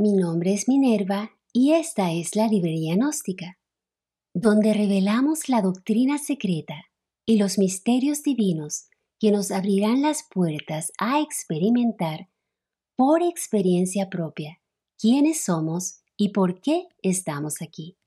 Mi nombre es Minerva y esta es la Librería Gnóstica, donde revelamos la doctrina secreta y los misterios divinos que nos abrirán las puertas a experimentar por experiencia propia quiénes somos y por qué estamos aquí.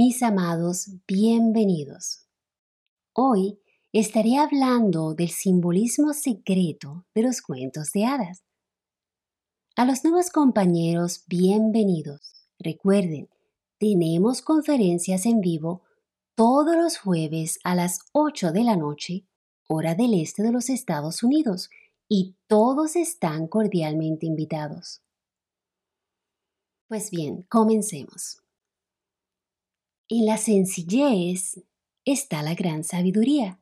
Mis amados, bienvenidos. Hoy estaré hablando del simbolismo secreto de los cuentos de hadas. A los nuevos compañeros, bienvenidos. Recuerden, tenemos conferencias en vivo todos los jueves a las 8 de la noche, hora del este de los Estados Unidos, y todos están cordialmente invitados. Pues bien, comencemos. En la sencillez está la gran sabiduría.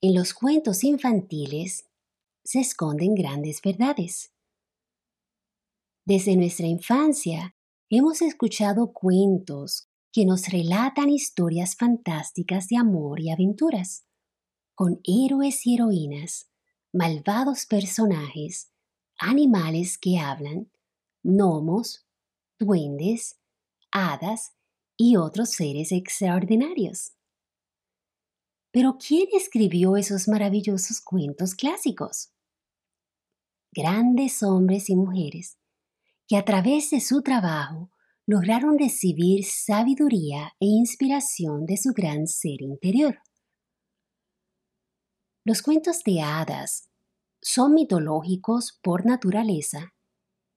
En los cuentos infantiles se esconden grandes verdades. Desde nuestra infancia hemos escuchado cuentos que nos relatan historias fantásticas de amor y aventuras, con héroes y heroínas, malvados personajes, animales que hablan, gnomos, duendes, hadas y otros seres extraordinarios. Pero ¿quién escribió esos maravillosos cuentos clásicos? Grandes hombres y mujeres que a través de su trabajo lograron recibir sabiduría e inspiración de su gran ser interior. Los cuentos de hadas son mitológicos por naturaleza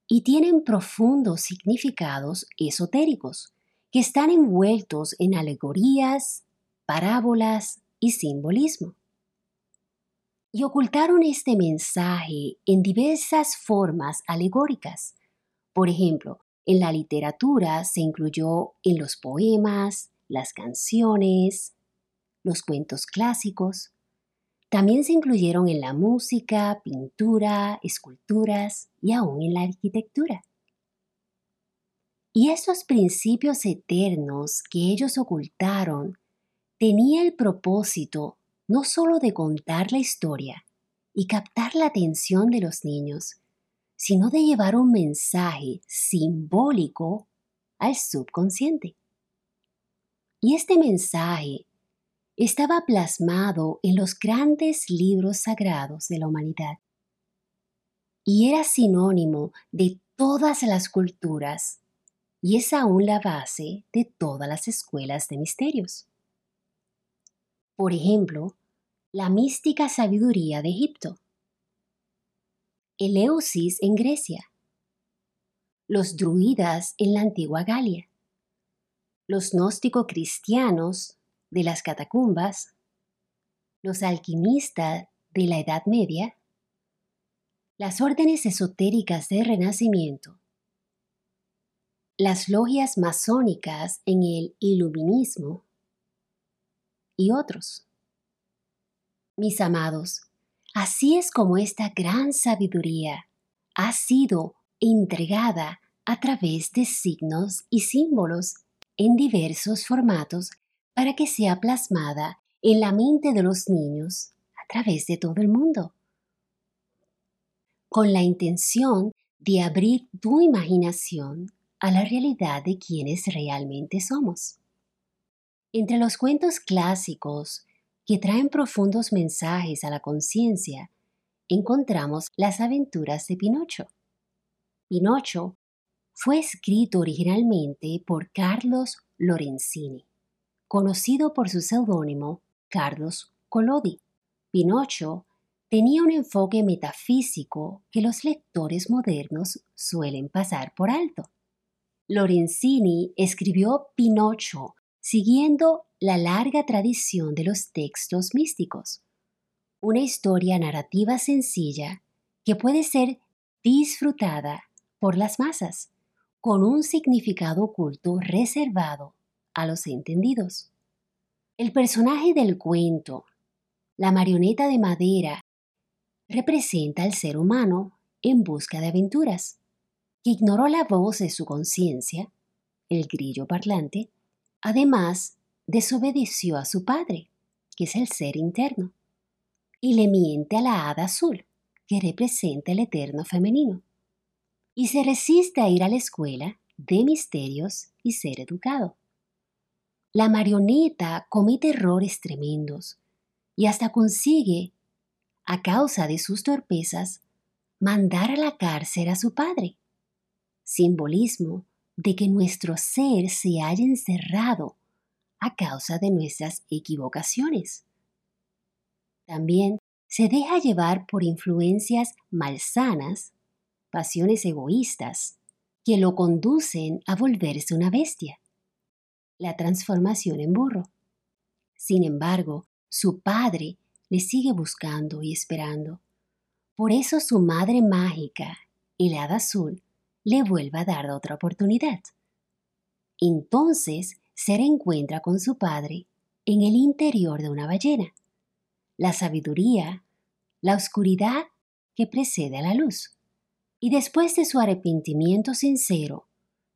y tienen profundos significados esotéricos que están envueltos en alegorías, parábolas y simbolismo. Y ocultaron este mensaje en diversas formas alegóricas. Por ejemplo, en la literatura se incluyó en los poemas, las canciones, los cuentos clásicos. También se incluyeron en la música, pintura, esculturas y aún en la arquitectura. Y esos principios eternos que ellos ocultaron tenía el propósito no sólo de contar la historia y captar la atención de los niños, sino de llevar un mensaje simbólico al subconsciente. Y este mensaje estaba plasmado en los grandes libros sagrados de la humanidad y era sinónimo de todas las culturas y es aún la base de todas las escuelas de misterios. Por ejemplo, la mística sabiduría de Egipto, Eleusis en Grecia, los druidas en la antigua Galia, los gnóstico cristianos de las catacumbas, los alquimistas de la Edad Media, las órdenes esotéricas del Renacimiento, las logias masónicas en el iluminismo y otros. Mis amados, así es como esta gran sabiduría ha sido entregada a través de signos y símbolos en diversos formatos para que sea plasmada en la mente de los niños a través de todo el mundo, con la intención de abrir tu imaginación a la realidad de quienes realmente somos. Entre los cuentos clásicos que traen profundos mensajes a la conciencia, encontramos las aventuras de Pinocho. Pinocho fue escrito originalmente por Carlos Lorenzini, conocido por su seudónimo Carlos Collodi. Pinocho tenía un enfoque metafísico que los lectores modernos suelen pasar por alto. Lorenzini escribió Pinocho siguiendo la larga tradición de los textos místicos, una historia narrativa sencilla que puede ser disfrutada por las masas, con un significado oculto reservado a los entendidos. El personaje del cuento, la marioneta de madera, representa al ser humano en busca de aventuras, que ignoró la voz de su conciencia, el grillo parlante, además desobedeció a su padre, que es el ser interno, y le miente a la hada azul, que representa el eterno femenino, y se resiste a ir a la escuela de misterios y ser educado. La marioneta comete errores tremendos y hasta consigue, a causa de sus torpezas, mandar a la cárcel a su padre, simbolismo de que nuestro ser se haya encerrado a causa de nuestras equivocaciones. También se deja llevar por influencias malsanas, pasiones egoístas, que lo conducen a volverse una bestia. La transformación en burro. Sin embargo, su padre le sigue buscando y esperando. Por eso su madre mágica, el hada azul, le vuelve a dar otra oportunidad. Entonces se reencuentra con su padre en el interior de una ballena. La sabiduría, la oscuridad que precede a la luz. Y después de su arrepentimiento sincero,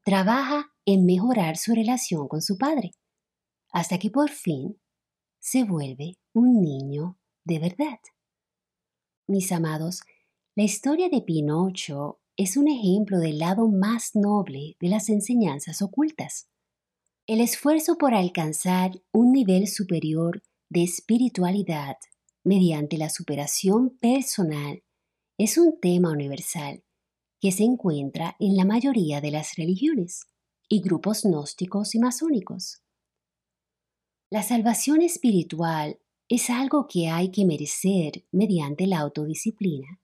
trabaja en mejorar su relación con su padre, hasta que por fin se vuelve un niño de verdad. Mis amados, la historia de Pinocho es un ejemplo del lado más noble de las enseñanzas ocultas. El esfuerzo por alcanzar un nivel superior de espiritualidad mediante la superación personal es un tema universal que se encuentra en la mayoría de las religiones y grupos gnósticos y masónicos. La salvación espiritual es algo que hay que merecer mediante la autodisciplina,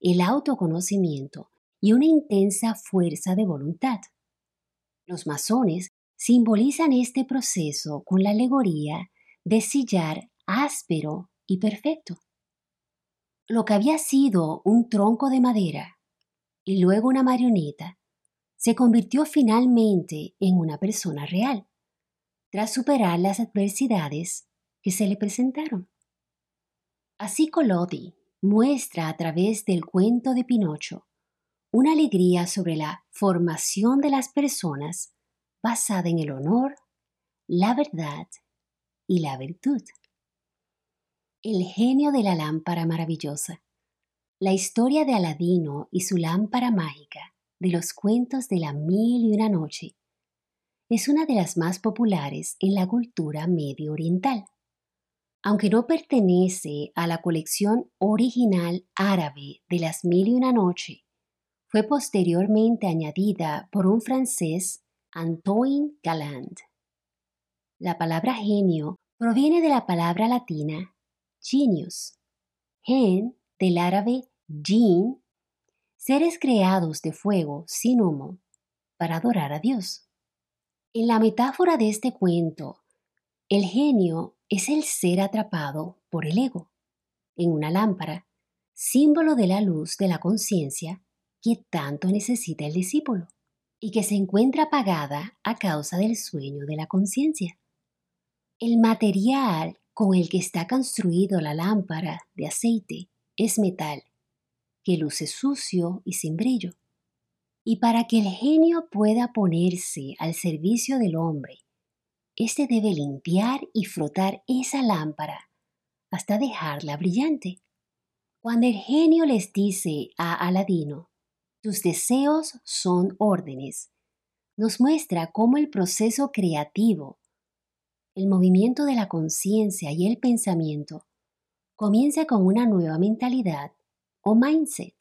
el autoconocimiento y una intensa fuerza de voluntad. Los masones simbolizan este proceso con la alegoría de sillar áspero y perfecto. Lo que había sido un tronco de madera y luego una marioneta se convirtió finalmente en una persona real, tras superar las adversidades que se le presentaron. Así Collodi muestra a través del cuento de Pinocho una alegría sobre la formación de las personas basada en el honor, la verdad y la virtud. El genio de la lámpara maravillosa. La historia de Aladino y su lámpara mágica de los cuentos de la mil y una noche es una de las más populares en la cultura medio oriental. Aunque no pertenece a la colección original árabe de las mil y una noche, fue posteriormente añadida por un francés Antoine Galland. La palabra genio proviene de la palabra latina genius, gen del árabe jin, seres creados de fuego sin humo para adorar a Dios. En la metáfora de este cuento, el genio es el ser atrapado por el ego en una lámpara, símbolo de la luz de la conciencia que tanto necesita el discípulo y que se encuentra apagada a causa del sueño de la conciencia. El material con el que está construido la lámpara de aceite es metal, que luce sucio y sin brillo. Y para que el genio pueda ponerse al servicio del hombre, éste debe limpiar y frotar esa lámpara hasta dejarla brillante. Cuando el genio les dice a Aladino, tus deseos son órdenes. Nos muestra cómo el proceso creativo, el movimiento de la conciencia y el pensamiento comienza con una nueva mentalidad o mindset.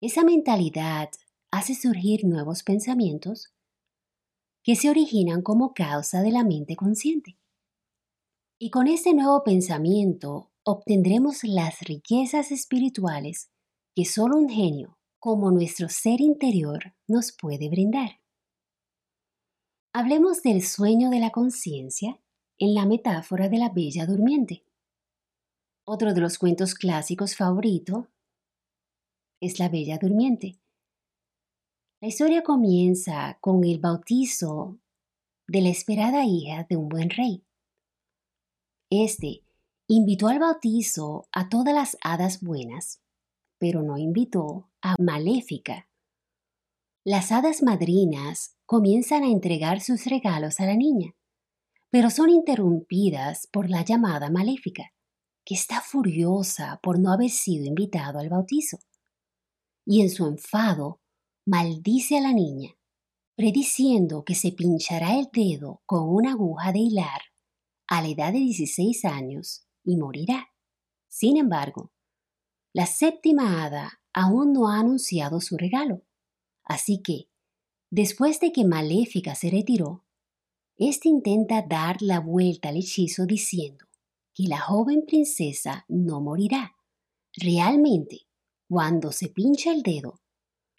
Esa mentalidad hace surgir nuevos pensamientos que se originan como causa de la mente consciente. Y con este nuevo pensamiento obtendremos las riquezas espirituales que solo un genio, como nuestro ser interior, nos puede brindar. Hablemos del sueño de la conciencia en la metáfora de la bella durmiente. Otro de los cuentos clásicos favorito es La Bella Durmiente. La historia comienza con el bautizo de la esperada hija de un buen rey. Este invitó al bautizo a todas las hadas buenas, pero no invitó a Maléfica. Las hadas madrinas comienzan a entregar sus regalos a la niña, pero son interrumpidas por la llamada Maléfica, que está furiosa por no haber sido invitado al bautizo. Y en su enfado maldice a la niña, prediciendo que se pinchará el dedo con una aguja de hilar a la edad de 16 años y morirá. Sin embargo, la séptima hada aún no ha anunciado su regalo, así que, después de que Maléfica se retiró, éste intenta dar la vuelta al hechizo diciendo que la joven princesa no morirá. Realmente, cuando se pincha el dedo,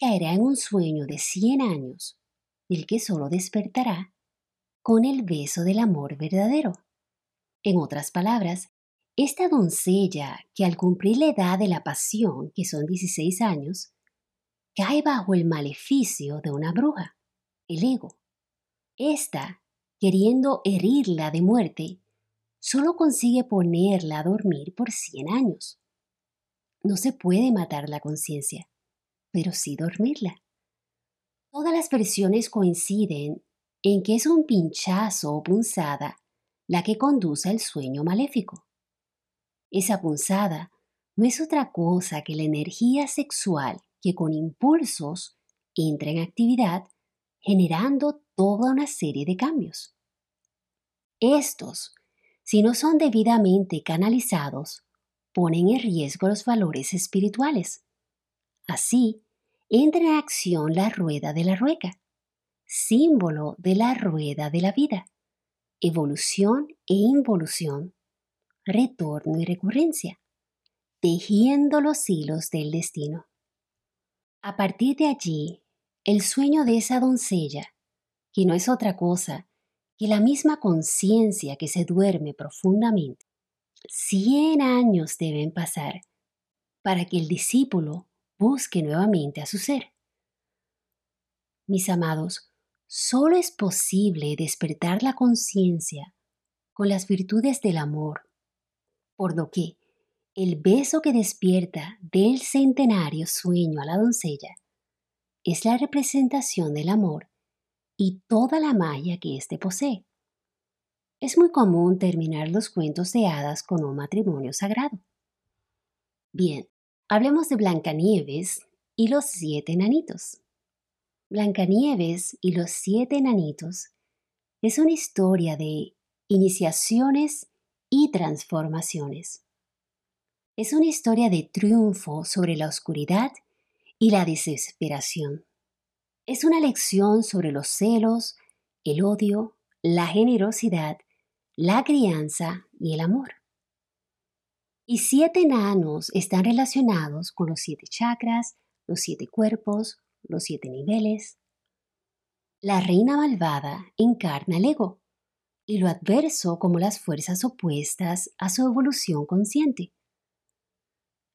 caerá en un sueño de 100 años, del que solo despertará con el beso del amor verdadero. En otras palabras, esta doncella que al cumplir la edad de la pasión, que son 16 años, cae bajo el maleficio de una bruja, el ego. Esta, queriendo herirla de muerte, solo consigue ponerla a dormir por 100 años. No se puede matar la conciencia, pero sí dormirla. Todas las versiones coinciden en que es un pinchazo o punzada la que conduce al sueño maléfico. Esa punzada no es otra cosa que la energía sexual que con impulsos entra en actividad generando toda una serie de cambios. Estos, si no son debidamente canalizados, ponen en riesgo los valores espirituales. Así, entra en acción la rueda de la rueca, símbolo de la rueda de la vida evolución e involución, retorno y recurrencia, tejiendo los hilos del destino. A partir de allí, el sueño de esa doncella, que no es otra cosa que la misma conciencia que se duerme profundamente, cien años deben pasar para que el discípulo busque nuevamente a su ser. Mis amados, Solo es posible despertar la conciencia con las virtudes del amor, por lo que el beso que despierta del centenario sueño a la doncella es la representación del amor y toda la magia que éste posee. Es muy común terminar los cuentos de hadas con un matrimonio sagrado. Bien, hablemos de Blancanieves y los siete enanitos. Blancanieves y los siete enanitos es una historia de iniciaciones y transformaciones. Es una historia de triunfo sobre la oscuridad y la desesperación. Es una lección sobre los celos, el odio, la generosidad, la crianza y el amor. Y siete enanos están relacionados con los siete chakras, los siete cuerpos, los siete niveles. La reina malvada encarna el ego y lo adverso como las fuerzas opuestas a su evolución consciente.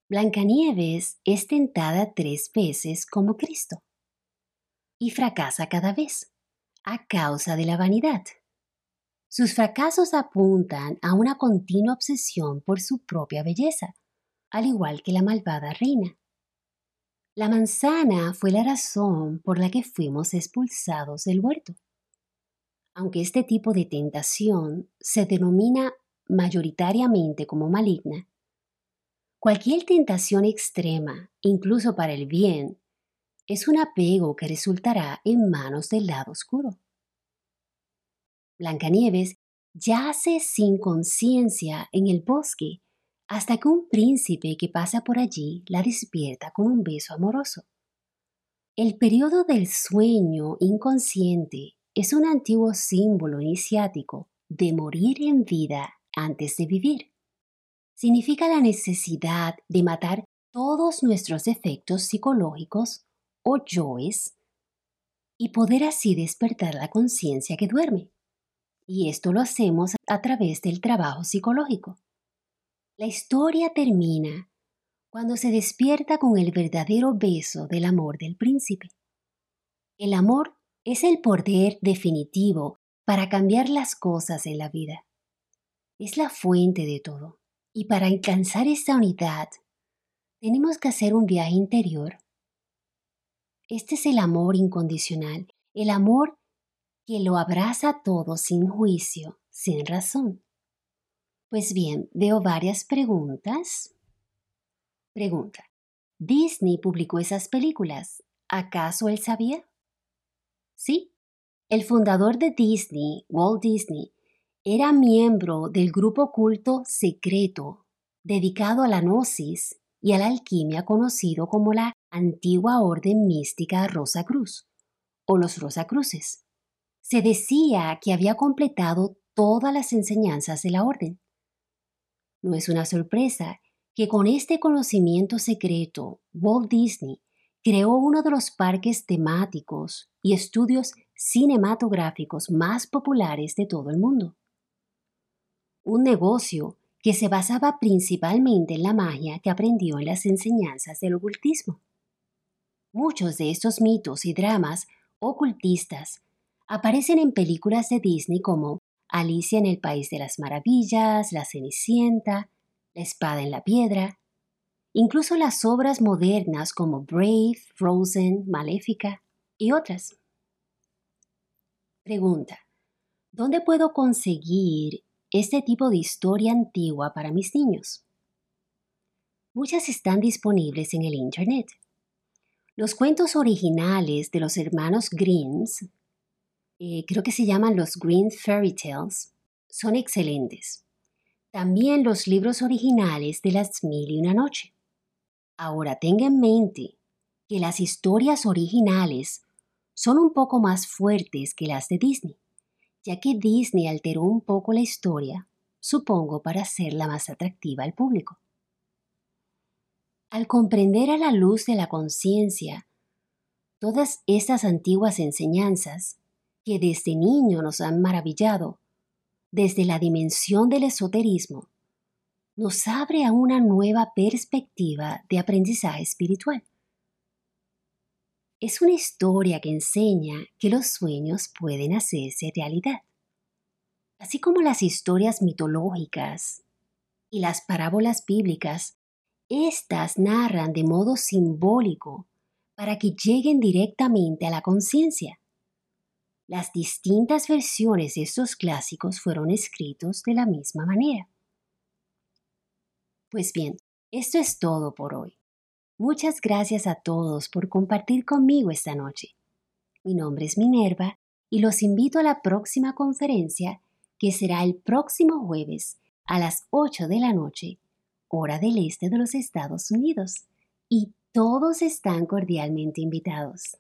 Blancanieves es tentada tres veces como Cristo y fracasa cada vez a causa de la vanidad. Sus fracasos apuntan a una continua obsesión por su propia belleza, al igual que la malvada reina. La manzana fue la razón por la que fuimos expulsados del huerto. Aunque este tipo de tentación se denomina mayoritariamente como maligna, cualquier tentación extrema, incluso para el bien, es un apego que resultará en manos del lado oscuro. Blancanieves yace sin conciencia en el bosque hasta que un príncipe que pasa por allí la despierta con un beso amoroso. El periodo del sueño inconsciente es un antiguo símbolo iniciático de morir en vida antes de vivir. Significa la necesidad de matar todos nuestros defectos psicológicos o yoes y poder así despertar la conciencia que duerme. Y esto lo hacemos a través del trabajo psicológico. La historia termina cuando se despierta con el verdadero beso del amor del príncipe. El amor es el poder definitivo para cambiar las cosas en la vida. Es la fuente de todo. Y para alcanzar esta unidad, tenemos que hacer un viaje interior. Este es el amor incondicional, el amor que lo abraza todo sin juicio, sin razón. Pues bien, veo varias preguntas. Pregunta. ¿Disney publicó esas películas? ¿Acaso él sabía? Sí. El fundador de Disney, Walt Disney, era miembro del grupo culto secreto dedicado a la gnosis y a la alquimia conocido como la antigua orden mística Rosa Cruz o los Rosacruces. Se decía que había completado todas las enseñanzas de la orden. No es una sorpresa que con este conocimiento secreto Walt Disney creó uno de los parques temáticos y estudios cinematográficos más populares de todo el mundo. Un negocio que se basaba principalmente en la magia que aprendió en las enseñanzas del ocultismo. Muchos de estos mitos y dramas ocultistas aparecen en películas de Disney como Alicia en el País de las Maravillas, La Cenicienta, La Espada en la Piedra, incluso las obras modernas como Brave, Frozen, Maléfica y otras. Pregunta. ¿Dónde puedo conseguir este tipo de historia antigua para mis niños? Muchas están disponibles en el Internet. Los cuentos originales de los hermanos Greens, eh, creo que se llaman los Green Fairy Tales, son excelentes. También los libros originales de las mil y una noche. Ahora tenga en mente que las historias originales son un poco más fuertes que las de Disney, ya que Disney alteró un poco la historia, supongo para hacerla más atractiva al público. Al comprender a la luz de la conciencia todas estas antiguas enseñanzas que desde niño nos han maravillado, desde la dimensión del esoterismo, nos abre a una nueva perspectiva de aprendizaje espiritual. Es una historia que enseña que los sueños pueden hacerse realidad. Así como las historias mitológicas y las parábolas bíblicas, estas narran de modo simbólico para que lleguen directamente a la conciencia. Las distintas versiones de estos clásicos fueron escritos de la misma manera. Pues bien, esto es todo por hoy. Muchas gracias a todos por compartir conmigo esta noche. Mi nombre es Minerva y los invito a la próxima conferencia que será el próximo jueves a las 8 de la noche, hora del este de los Estados Unidos. Y todos están cordialmente invitados.